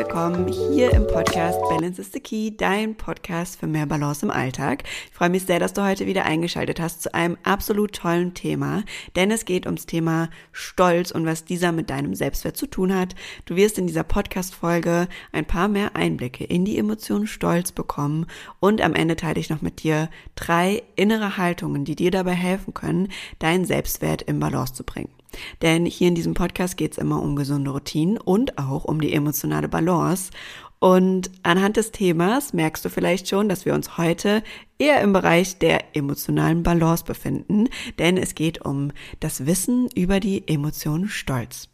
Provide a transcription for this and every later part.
willkommen hier im Podcast Balance is the Key, dein Podcast für mehr Balance im Alltag. Ich freue mich sehr, dass du heute wieder eingeschaltet hast zu einem absolut tollen Thema, denn es geht ums Thema Stolz und was dieser mit deinem Selbstwert zu tun hat. Du wirst in dieser Podcast-Folge ein paar mehr Einblicke in die Emotion Stolz bekommen und am Ende teile ich noch mit dir drei innere Haltungen, die dir dabei helfen können, deinen Selbstwert im Balance zu bringen. Denn hier in diesem Podcast geht es immer um gesunde Routinen und auch um die emotionale Balance. Und anhand des Themas merkst du vielleicht schon, dass wir uns heute eher im Bereich der emotionalen Balance befinden, denn es geht um das Wissen über die Emotion Stolz.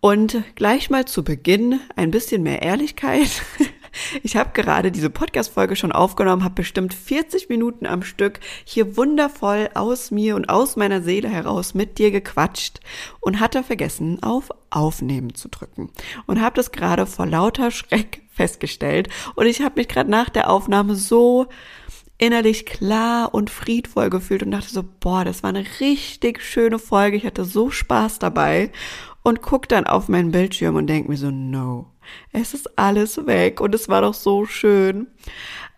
Und gleich mal zu Beginn ein bisschen mehr Ehrlichkeit. Ich habe gerade diese Podcast-Folge schon aufgenommen, habe bestimmt 40 Minuten am Stück hier wundervoll aus mir und aus meiner Seele heraus mit dir gequatscht und hatte vergessen, auf Aufnehmen zu drücken. Und habe das gerade vor lauter Schreck festgestellt. Und ich habe mich gerade nach der Aufnahme so innerlich klar und friedvoll gefühlt und dachte so, boah, das war eine richtig schöne Folge. Ich hatte so Spaß dabei und guck dann auf meinen Bildschirm und denk mir so, no, es ist alles weg und es war doch so schön.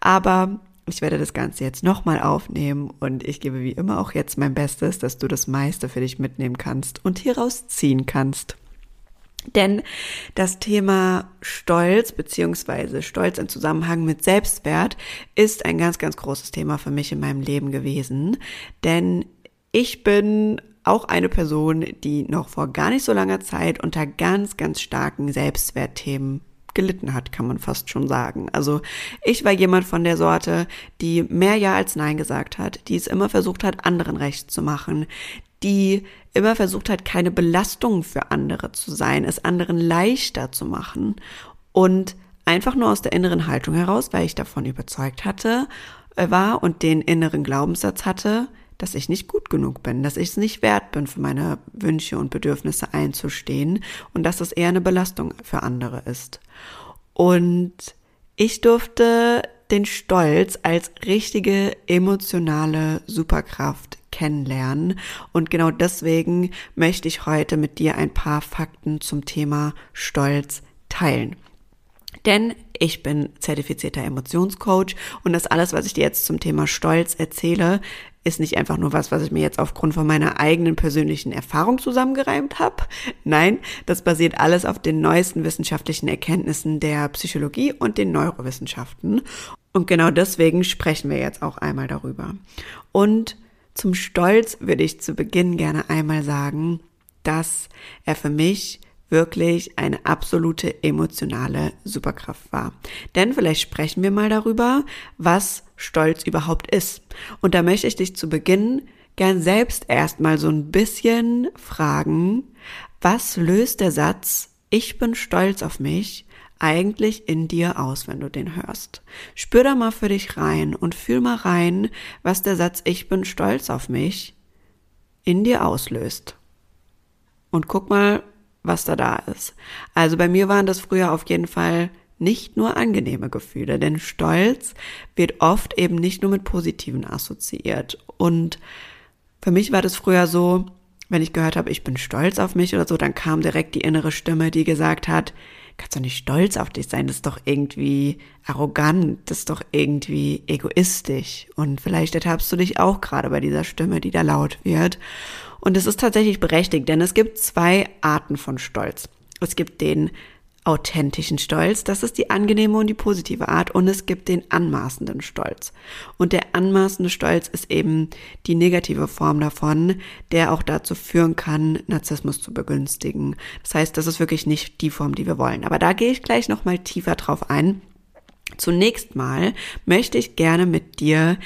Aber ich werde das Ganze jetzt nochmal aufnehmen und ich gebe wie immer auch jetzt mein Bestes, dass du das meiste für dich mitnehmen kannst und hieraus ziehen kannst. Denn das Thema Stolz beziehungsweise Stolz im Zusammenhang mit Selbstwert ist ein ganz, ganz großes Thema für mich in meinem Leben gewesen. Denn ich bin auch eine Person, die noch vor gar nicht so langer Zeit unter ganz, ganz starken Selbstwertthemen gelitten hat, kann man fast schon sagen. Also ich war jemand von der Sorte, die mehr Ja als Nein gesagt hat, die es immer versucht hat, anderen recht zu machen, die immer versucht hat, keine Belastung für andere zu sein, es anderen leichter zu machen und einfach nur aus der inneren Haltung heraus, weil ich davon überzeugt hatte, äh, war und den inneren Glaubenssatz hatte, dass ich nicht gut genug bin, dass ich es nicht wert bin, für meine Wünsche und Bedürfnisse einzustehen und dass es eher eine Belastung für andere ist. Und ich durfte den Stolz als richtige emotionale Superkraft kennenlernen. Und genau deswegen möchte ich heute mit dir ein paar Fakten zum Thema Stolz teilen. Denn ich bin zertifizierter Emotionscoach und das alles, was ich dir jetzt zum Thema Stolz erzähle, ist nicht einfach nur was, was ich mir jetzt aufgrund von meiner eigenen persönlichen Erfahrung zusammengereimt habe. Nein, das basiert alles auf den neuesten wissenschaftlichen Erkenntnissen der Psychologie und den Neurowissenschaften. Und genau deswegen sprechen wir jetzt auch einmal darüber. Und zum Stolz würde ich zu Beginn gerne einmal sagen, dass er für mich wirklich eine absolute emotionale Superkraft war. Denn vielleicht sprechen wir mal darüber, was Stolz überhaupt ist. Und da möchte ich dich zu Beginn gern selbst erstmal so ein bisschen fragen, was löst der Satz, ich bin stolz auf mich, eigentlich in dir aus, wenn du den hörst. Spür da mal für dich rein und fühl mal rein, was der Satz, ich bin stolz auf mich, in dir auslöst. Und guck mal, was da da ist. Also bei mir waren das früher auf jeden Fall nicht nur angenehme Gefühle, denn Stolz wird oft eben nicht nur mit positiven assoziiert. Und für mich war das früher so, wenn ich gehört habe, ich bin stolz auf mich oder so, dann kam direkt die innere Stimme, die gesagt hat, kannst du nicht stolz auf dich sein, das ist doch irgendwie arrogant, das ist doch irgendwie egoistisch. Und vielleicht ertappst du dich auch gerade bei dieser Stimme, die da laut wird. Und es ist tatsächlich berechtigt, denn es gibt zwei Arten von Stolz. Es gibt den authentischen Stolz, das ist die angenehme und die positive Art, und es gibt den anmaßenden Stolz. Und der anmaßende Stolz ist eben die negative Form davon, der auch dazu führen kann, Narzissmus zu begünstigen. Das heißt, das ist wirklich nicht die Form, die wir wollen. Aber da gehe ich gleich nochmal tiefer drauf ein. Zunächst mal möchte ich gerne mit dir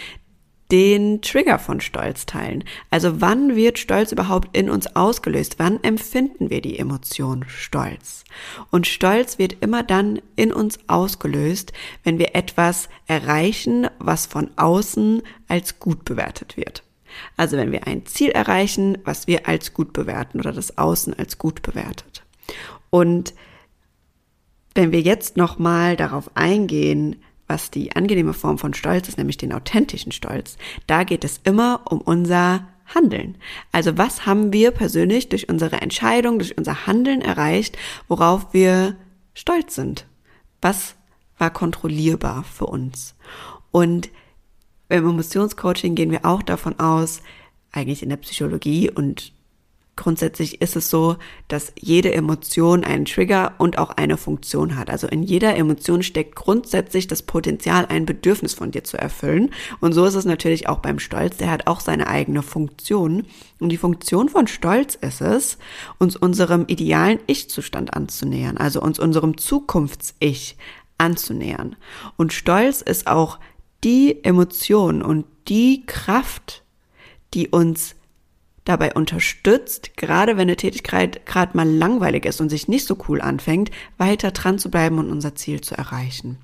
den Trigger von Stolz teilen. Also wann wird Stolz überhaupt in uns ausgelöst? Wann empfinden wir die Emotion Stolz? Und Stolz wird immer dann in uns ausgelöst, wenn wir etwas erreichen, was von außen als gut bewertet wird. Also wenn wir ein Ziel erreichen, was wir als gut bewerten oder das Außen als gut bewertet. Und wenn wir jetzt nochmal darauf eingehen, was die angenehme Form von Stolz ist, nämlich den authentischen Stolz, da geht es immer um unser Handeln. Also was haben wir persönlich durch unsere Entscheidung, durch unser Handeln erreicht, worauf wir stolz sind, Was war kontrollierbar für uns? Und im Emotionscoaching gehen wir auch davon aus, eigentlich in der Psychologie und grundsätzlich ist es so, dass jede Emotion einen Trigger und auch eine Funktion hat. Also in jeder Emotion steckt grundsätzlich das Potenzial, ein Bedürfnis von dir zu erfüllen. Und so ist es natürlich auch beim Stolz. Der hat auch seine eigene Funktion. Und die Funktion von Stolz ist es, uns unserem idealen Ich-Zustand anzunähern, also uns unserem Zukunfts-Ich anzunähern. Und Stolz ist auch die Emotion und die Kraft, die uns dabei unterstützt, gerade wenn eine Tätigkeit gerade mal langweilig ist und sich nicht so cool anfängt, weiter dran zu bleiben und unser Ziel zu erreichen.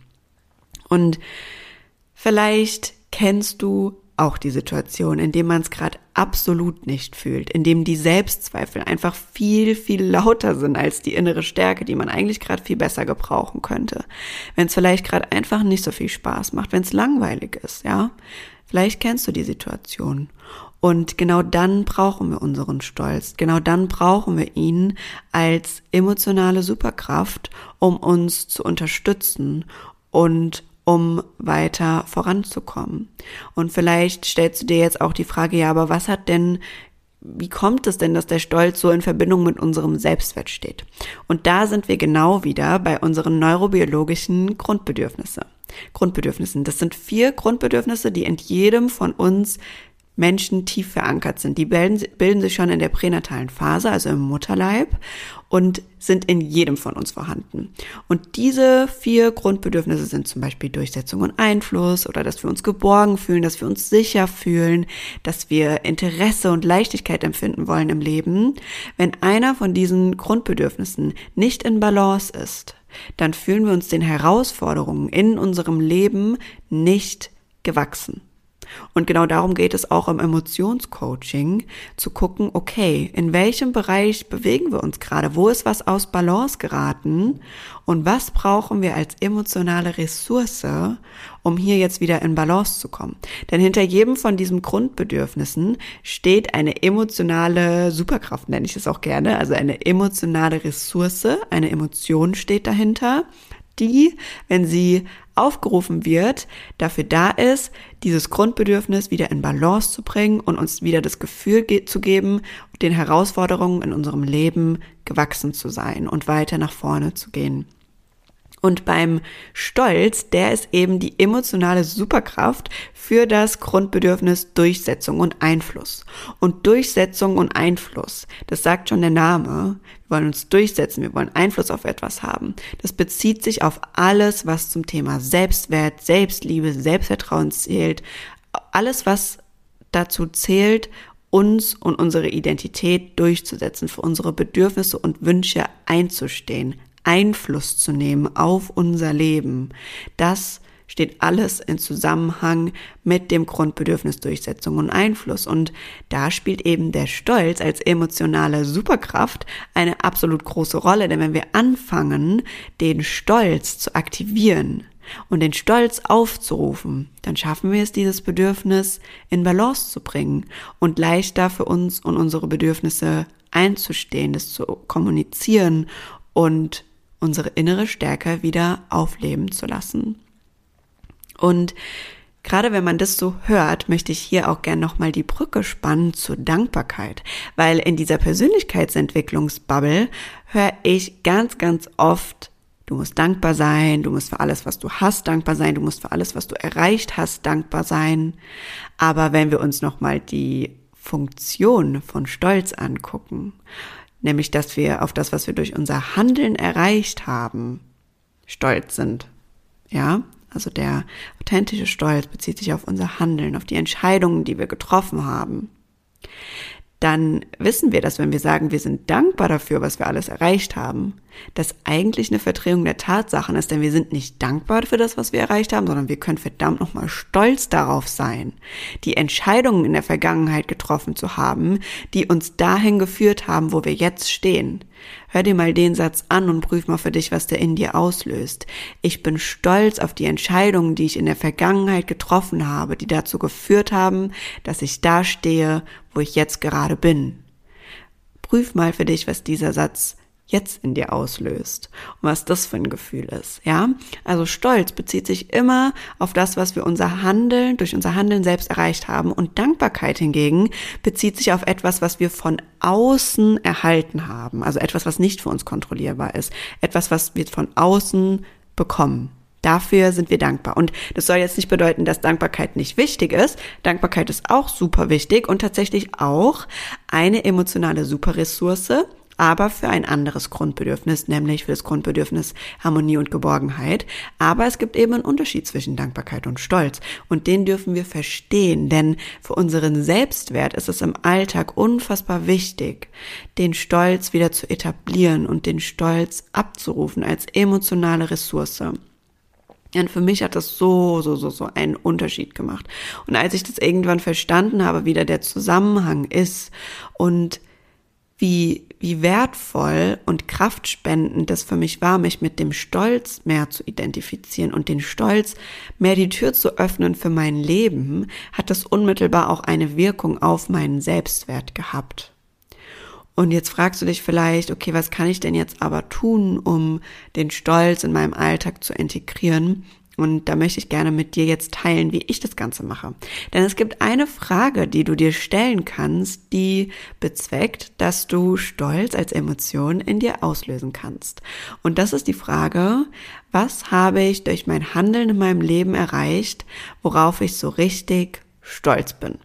Und vielleicht kennst du auch die Situation, in dem man es gerade absolut nicht fühlt, in dem die Selbstzweifel einfach viel, viel lauter sind als die innere Stärke, die man eigentlich gerade viel besser gebrauchen könnte. Wenn es vielleicht gerade einfach nicht so viel Spaß macht, wenn es langweilig ist, ja. Vielleicht kennst du die Situation. Und genau dann brauchen wir unseren Stolz. Genau dann brauchen wir ihn als emotionale Superkraft, um uns zu unterstützen und um weiter voranzukommen. Und vielleicht stellst du dir jetzt auch die Frage, ja, aber was hat denn wie kommt es denn, dass der Stolz so in Verbindung mit unserem Selbstwert steht? Und da sind wir genau wieder bei unseren neurobiologischen Grundbedürfnisse. Grundbedürfnissen. Das sind vier Grundbedürfnisse, die in jedem von uns Menschen tief verankert sind. Die bilden, bilden sich schon in der pränatalen Phase, also im Mutterleib, und sind in jedem von uns vorhanden. Und diese vier Grundbedürfnisse sind zum Beispiel Durchsetzung und Einfluss oder dass wir uns geborgen fühlen, dass wir uns sicher fühlen, dass wir Interesse und Leichtigkeit empfinden wollen im Leben. Wenn einer von diesen Grundbedürfnissen nicht in Balance ist, dann fühlen wir uns den Herausforderungen in unserem Leben nicht gewachsen. Und genau darum geht es auch im Emotionscoaching, zu gucken, okay, in welchem Bereich bewegen wir uns gerade? Wo ist was aus Balance geraten? Und was brauchen wir als emotionale Ressource, um hier jetzt wieder in Balance zu kommen? Denn hinter jedem von diesen Grundbedürfnissen steht eine emotionale Superkraft, nenne ich es auch gerne, also eine emotionale Ressource, eine Emotion steht dahinter, die, wenn sie aufgerufen wird, dafür da ist, dieses Grundbedürfnis wieder in Balance zu bringen und uns wieder das Gefühl ge zu geben, den Herausforderungen in unserem Leben gewachsen zu sein und weiter nach vorne zu gehen. Und beim Stolz, der ist eben die emotionale Superkraft für das Grundbedürfnis Durchsetzung und Einfluss. Und Durchsetzung und Einfluss, das sagt schon der Name. Wir wollen uns durchsetzen, wir wollen Einfluss auf etwas haben. Das bezieht sich auf alles, was zum Thema Selbstwert, Selbstliebe, Selbstvertrauen zählt. Alles, was dazu zählt, uns und unsere Identität durchzusetzen, für unsere Bedürfnisse und Wünsche einzustehen, Einfluss zu nehmen auf unser Leben. Das steht alles in Zusammenhang mit dem Grundbedürfnis Durchsetzung und Einfluss. Und da spielt eben der Stolz als emotionale Superkraft eine absolut große Rolle. Denn wenn wir anfangen, den Stolz zu aktivieren und den Stolz aufzurufen, dann schaffen wir es, dieses Bedürfnis in Balance zu bringen und leichter für uns und unsere Bedürfnisse einzustehen, das zu kommunizieren und unsere innere Stärke wieder aufleben zu lassen. Und Gerade wenn man das so hört, möchte ich hier auch gern nochmal die Brücke spannen zur Dankbarkeit, weil in dieser Persönlichkeitsentwicklungsbubble höre ich ganz, ganz oft, du musst dankbar sein, du musst für alles, was du hast, dankbar sein, du musst für alles, was du erreicht hast, dankbar sein. Aber wenn wir uns nochmal die Funktion von Stolz angucken, nämlich dass wir auf das, was wir durch unser Handeln erreicht haben, stolz sind. Ja, also der authentische Stolz bezieht sich auf unser Handeln, auf die Entscheidungen, die wir getroffen haben dann wissen wir, dass wenn wir sagen, wir sind dankbar dafür, was wir alles erreicht haben, das eigentlich eine Verdrehung der Tatsachen ist, denn wir sind nicht dankbar für das, was wir erreicht haben, sondern wir können verdammt nochmal stolz darauf sein, die Entscheidungen in der Vergangenheit getroffen zu haben, die uns dahin geführt haben, wo wir jetzt stehen. Hör dir mal den Satz an und prüf mal für dich, was der in dir auslöst. Ich bin stolz auf die Entscheidungen, die ich in der Vergangenheit getroffen habe, die dazu geführt haben, dass ich da stehe, wo ich jetzt gerade bin. Prüf mal für dich, was dieser Satz jetzt in dir auslöst und was das für ein Gefühl ist, ja? Also Stolz bezieht sich immer auf das, was wir unser Handeln, durch unser Handeln selbst erreicht haben und Dankbarkeit hingegen bezieht sich auf etwas, was wir von außen erhalten haben, also etwas, was nicht für uns kontrollierbar ist, etwas, was wir von außen bekommen. Dafür sind wir dankbar. Und das soll jetzt nicht bedeuten, dass Dankbarkeit nicht wichtig ist. Dankbarkeit ist auch super wichtig und tatsächlich auch eine emotionale Superressource, aber für ein anderes Grundbedürfnis, nämlich für das Grundbedürfnis Harmonie und Geborgenheit. Aber es gibt eben einen Unterschied zwischen Dankbarkeit und Stolz und den dürfen wir verstehen, denn für unseren Selbstwert ist es im Alltag unfassbar wichtig, den Stolz wieder zu etablieren und den Stolz abzurufen als emotionale Ressource. Und für mich hat das so, so, so, so einen Unterschied gemacht. Und als ich das irgendwann verstanden habe, wie da der Zusammenhang ist und wie, wie wertvoll und kraftspendend das für mich war, mich mit dem Stolz mehr zu identifizieren und den Stolz mehr die Tür zu öffnen für mein Leben, hat das unmittelbar auch eine Wirkung auf meinen Selbstwert gehabt. Und jetzt fragst du dich vielleicht, okay, was kann ich denn jetzt aber tun, um den Stolz in meinem Alltag zu integrieren? Und da möchte ich gerne mit dir jetzt teilen, wie ich das Ganze mache. Denn es gibt eine Frage, die du dir stellen kannst, die bezweckt, dass du Stolz als Emotion in dir auslösen kannst. Und das ist die Frage, was habe ich durch mein Handeln in meinem Leben erreicht, worauf ich so richtig stolz bin?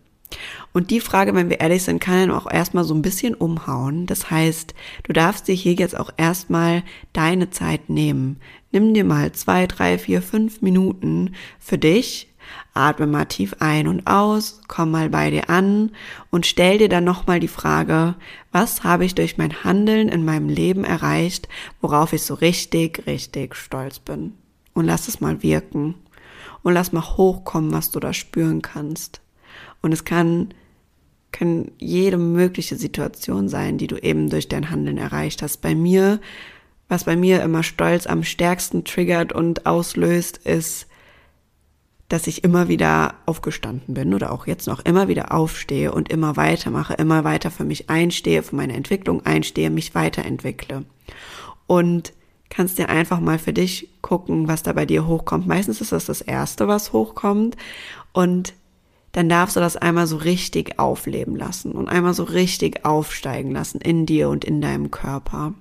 Und die Frage, wenn wir ehrlich sind, kann dann auch erstmal so ein bisschen umhauen. Das heißt, du darfst dir hier jetzt auch erstmal deine Zeit nehmen. Nimm dir mal zwei, drei, vier, fünf Minuten für dich. Atme mal tief ein und aus, komm mal bei dir an und stell dir dann nochmal die Frage, was habe ich durch mein Handeln in meinem Leben erreicht, worauf ich so richtig, richtig stolz bin. Und lass es mal wirken. Und lass mal hochkommen, was du da spüren kannst. Und es kann können jede mögliche Situation sein, die du eben durch dein Handeln erreicht hast. Bei mir, was bei mir immer Stolz am stärksten triggert und auslöst, ist, dass ich immer wieder aufgestanden bin oder auch jetzt noch immer wieder aufstehe und immer weitermache, immer weiter für mich einstehe, für meine Entwicklung einstehe, mich weiterentwickle. Und kannst dir einfach mal für dich gucken, was da bei dir hochkommt. Meistens ist das das Erste, was hochkommt. Und dann darfst du das einmal so richtig aufleben lassen und einmal so richtig aufsteigen lassen in dir und in deinem Körper.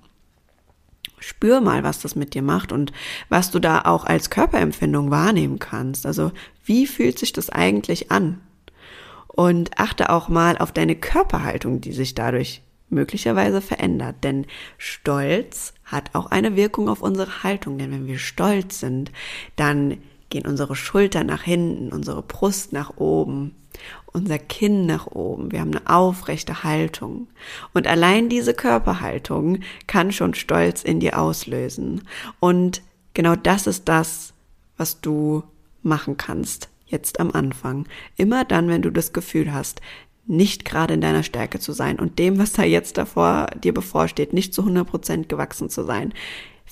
Spür mal, was das mit dir macht und was du da auch als Körperempfindung wahrnehmen kannst. Also wie fühlt sich das eigentlich an? Und achte auch mal auf deine Körperhaltung, die sich dadurch möglicherweise verändert. Denn Stolz hat auch eine Wirkung auf unsere Haltung. Denn wenn wir stolz sind, dann gehen unsere Schultern nach hinten, unsere Brust nach oben, unser Kinn nach oben. Wir haben eine aufrechte Haltung. Und allein diese Körperhaltung kann schon Stolz in dir auslösen. Und genau das ist das, was du machen kannst jetzt am Anfang. Immer dann, wenn du das Gefühl hast, nicht gerade in deiner Stärke zu sein und dem, was da jetzt davor dir bevorsteht, nicht zu 100 Prozent gewachsen zu sein.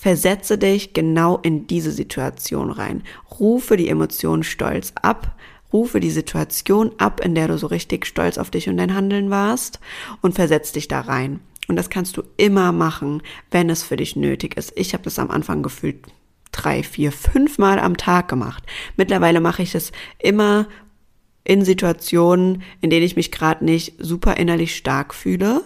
Versetze dich genau in diese Situation rein. Rufe die Emotion Stolz ab. Rufe die Situation ab, in der du so richtig stolz auf dich und dein Handeln warst und versetz dich da rein. Und das kannst du immer machen, wenn es für dich nötig ist. Ich habe das am Anfang gefühlt drei, vier, fünf Mal am Tag gemacht. Mittlerweile mache ich es immer in Situationen, in denen ich mich gerade nicht super innerlich stark fühle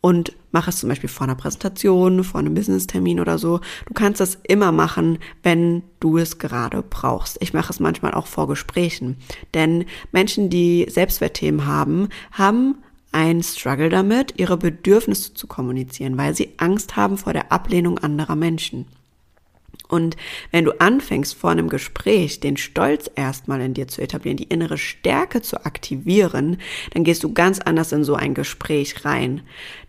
und mach es zum Beispiel vor einer Präsentation, vor einem Business-Termin oder so. Du kannst das immer machen, wenn du es gerade brauchst. Ich mache es manchmal auch vor Gesprächen. Denn Menschen, die Selbstwertthemen haben, haben ein Struggle damit, ihre Bedürfnisse zu kommunizieren, weil sie Angst haben vor der Ablehnung anderer Menschen. Und wenn du anfängst vor einem Gespräch den Stolz erstmal in dir zu etablieren, die innere Stärke zu aktivieren, dann gehst du ganz anders in so ein Gespräch rein.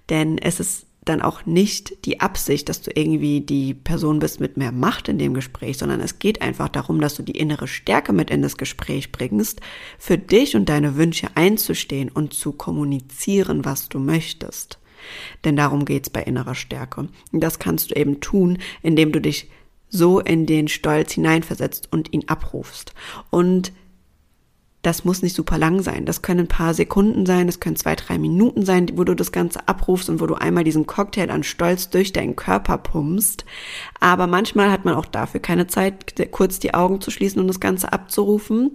Denn es ist dann auch nicht die Absicht, dass du irgendwie die Person bist mit mehr Macht in dem Gespräch, sondern es geht einfach darum, dass du die innere Stärke mit in das Gespräch bringst, für dich und deine Wünsche einzustehen und zu kommunizieren, was du möchtest. Denn darum geht's bei innerer Stärke. Und das kannst du eben tun, indem du dich so in den Stolz hineinversetzt und ihn abrufst. Und das muss nicht super lang sein. Das können ein paar Sekunden sein, das können zwei, drei Minuten sein, wo du das Ganze abrufst und wo du einmal diesen Cocktail an Stolz durch deinen Körper pumpst. Aber manchmal hat man auch dafür keine Zeit, kurz die Augen zu schließen und das Ganze abzurufen.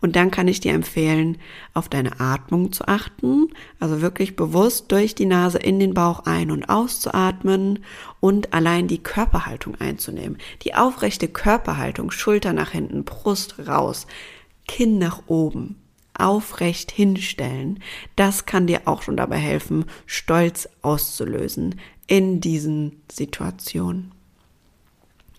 Und dann kann ich dir empfehlen, auf deine Atmung zu achten. Also wirklich bewusst durch die Nase in den Bauch ein- und auszuatmen und allein die Körperhaltung einzunehmen. Die aufrechte Körperhaltung, Schulter nach hinten, Brust raus Kinn nach oben, aufrecht hinstellen, das kann dir auch schon dabei helfen, Stolz auszulösen in diesen Situationen.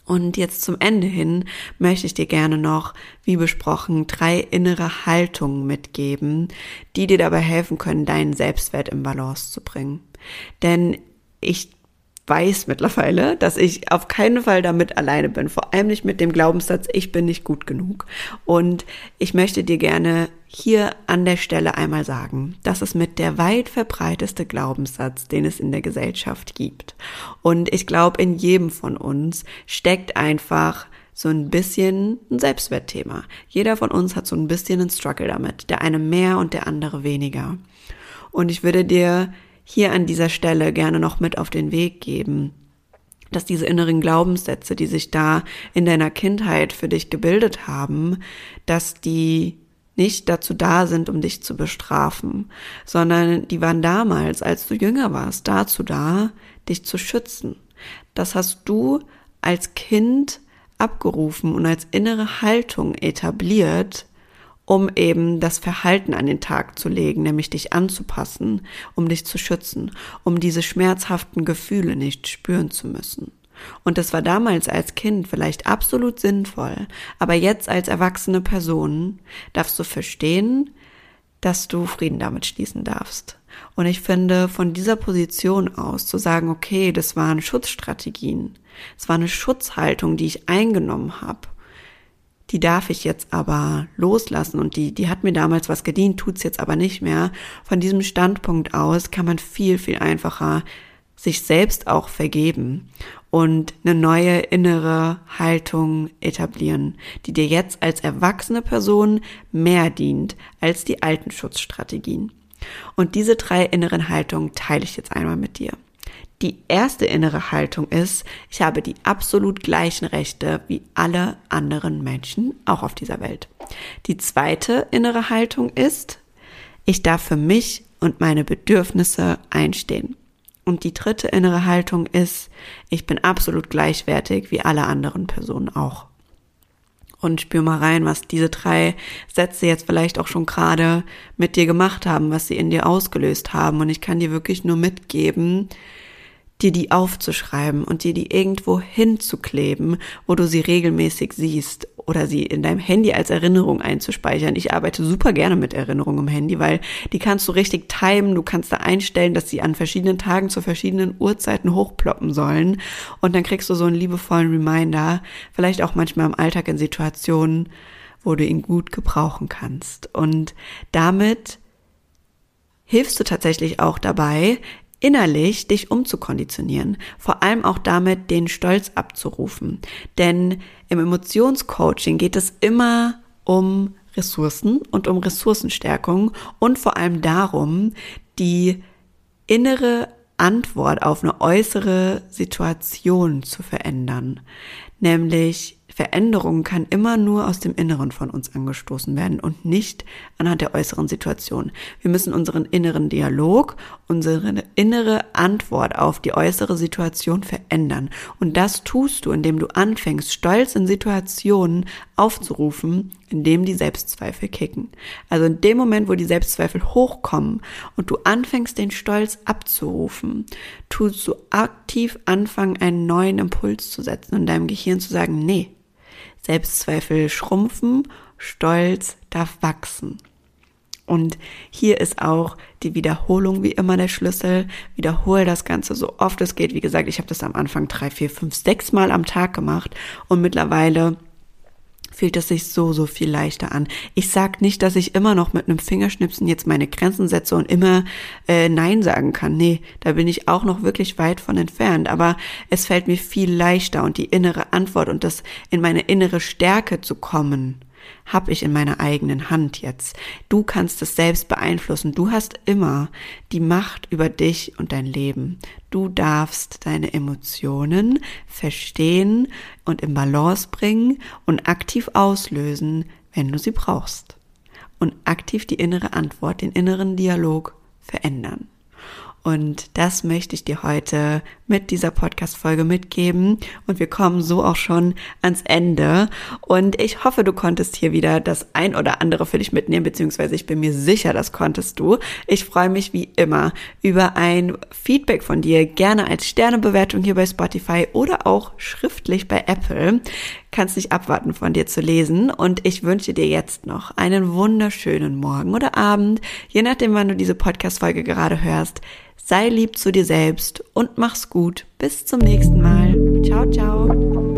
Und jetzt zum Ende hin möchte ich dir gerne noch, wie besprochen, drei innere Haltungen mitgeben, die dir dabei helfen können, deinen Selbstwert im Balance zu bringen. Denn ich weiß mittlerweile, dass ich auf keinen Fall damit alleine bin. Vor allem nicht mit dem Glaubenssatz, ich bin nicht gut genug. Und ich möchte dir gerne hier an der Stelle einmal sagen, das ist mit der weit verbreiteste Glaubenssatz, den es in der Gesellschaft gibt. Und ich glaube, in jedem von uns steckt einfach so ein bisschen ein Selbstwertthema. Jeder von uns hat so ein bisschen einen Struggle damit. Der eine mehr und der andere weniger. Und ich würde dir hier an dieser Stelle gerne noch mit auf den Weg geben, dass diese inneren Glaubenssätze, die sich da in deiner Kindheit für dich gebildet haben, dass die nicht dazu da sind, um dich zu bestrafen, sondern die waren damals, als du jünger warst, dazu da, dich zu schützen. Das hast du als Kind abgerufen und als innere Haltung etabliert, um eben das Verhalten an den Tag zu legen, nämlich dich anzupassen, um dich zu schützen, um diese schmerzhaften Gefühle nicht spüren zu müssen. Und das war damals als Kind vielleicht absolut sinnvoll, aber jetzt als erwachsene Person darfst du verstehen, dass du Frieden damit schließen darfst. Und ich finde, von dieser Position aus zu sagen, okay, das waren Schutzstrategien, es war eine Schutzhaltung, die ich eingenommen habe die darf ich jetzt aber loslassen und die, die hat mir damals was gedient, tut's jetzt aber nicht mehr. Von diesem Standpunkt aus kann man viel, viel einfacher sich selbst auch vergeben und eine neue innere Haltung etablieren, die dir jetzt als erwachsene Person mehr dient als die alten Schutzstrategien. Und diese drei inneren Haltungen teile ich jetzt einmal mit dir. Die erste innere Haltung ist, ich habe die absolut gleichen Rechte wie alle anderen Menschen, auch auf dieser Welt. Die zweite innere Haltung ist, ich darf für mich und meine Bedürfnisse einstehen. Und die dritte innere Haltung ist, ich bin absolut gleichwertig wie alle anderen Personen auch. Und spür mal rein, was diese drei Sätze jetzt vielleicht auch schon gerade mit dir gemacht haben, was sie in dir ausgelöst haben. Und ich kann dir wirklich nur mitgeben, dir die aufzuschreiben und dir die irgendwo hinzukleben, wo du sie regelmäßig siehst oder sie in deinem Handy als Erinnerung einzuspeichern. Ich arbeite super gerne mit Erinnerungen im Handy, weil die kannst du richtig timen. Du kannst da einstellen, dass sie an verschiedenen Tagen zu verschiedenen Uhrzeiten hochploppen sollen. Und dann kriegst du so einen liebevollen Reminder, vielleicht auch manchmal im Alltag in Situationen, wo du ihn gut gebrauchen kannst. Und damit hilfst du tatsächlich auch dabei, innerlich dich umzukonditionieren, vor allem auch damit den Stolz abzurufen. Denn im Emotionscoaching geht es immer um Ressourcen und um Ressourcenstärkung und vor allem darum, die innere Antwort auf eine äußere Situation zu verändern. Nämlich Veränderung kann immer nur aus dem Inneren von uns angestoßen werden und nicht anhand der äußeren Situation. Wir müssen unseren inneren Dialog, unsere innere Antwort auf die äußere Situation verändern. Und das tust du, indem du anfängst, Stolz in Situationen aufzurufen, in dem die Selbstzweifel kicken. Also in dem Moment, wo die Selbstzweifel hochkommen und du anfängst, den Stolz abzurufen, tust du aktiv anfangen, einen neuen Impuls zu setzen und deinem Gehirn zu sagen, nee, Selbstzweifel schrumpfen, Stolz darf wachsen. Und hier ist auch die Wiederholung wie immer der Schlüssel. Wiederhole das Ganze so oft es geht. Wie gesagt, ich habe das am Anfang drei, vier, fünf, sechs Mal am Tag gemacht und mittlerweile fühlt es sich so, so viel leichter an. Ich sag nicht, dass ich immer noch mit einem Fingerschnipsen jetzt meine Grenzen setze und immer äh, Nein sagen kann. Nee, da bin ich auch noch wirklich weit von entfernt. Aber es fällt mir viel leichter und die innere Antwort und das in meine innere Stärke zu kommen, habe ich in meiner eigenen Hand jetzt. Du kannst es selbst beeinflussen. Du hast immer die Macht über dich und dein Leben. Du darfst deine Emotionen verstehen und im Balance bringen und aktiv auslösen, wenn du sie brauchst. Und aktiv die innere Antwort, den inneren Dialog verändern. Und das möchte ich dir heute mit dieser Podcast-Folge mitgeben. Und wir kommen so auch schon ans Ende. Und ich hoffe, du konntest hier wieder das ein oder andere für dich mitnehmen, beziehungsweise ich bin mir sicher, das konntest du. Ich freue mich wie immer über ein Feedback von dir, gerne als Sternebewertung hier bei Spotify oder auch schriftlich bei Apple. Kannst nicht abwarten, von dir zu lesen. Und ich wünsche dir jetzt noch einen wunderschönen Morgen oder Abend, je nachdem, wann du diese Podcast-Folge gerade hörst. Sei lieb zu dir selbst und mach's gut. Bis zum nächsten Mal. Ciao, ciao.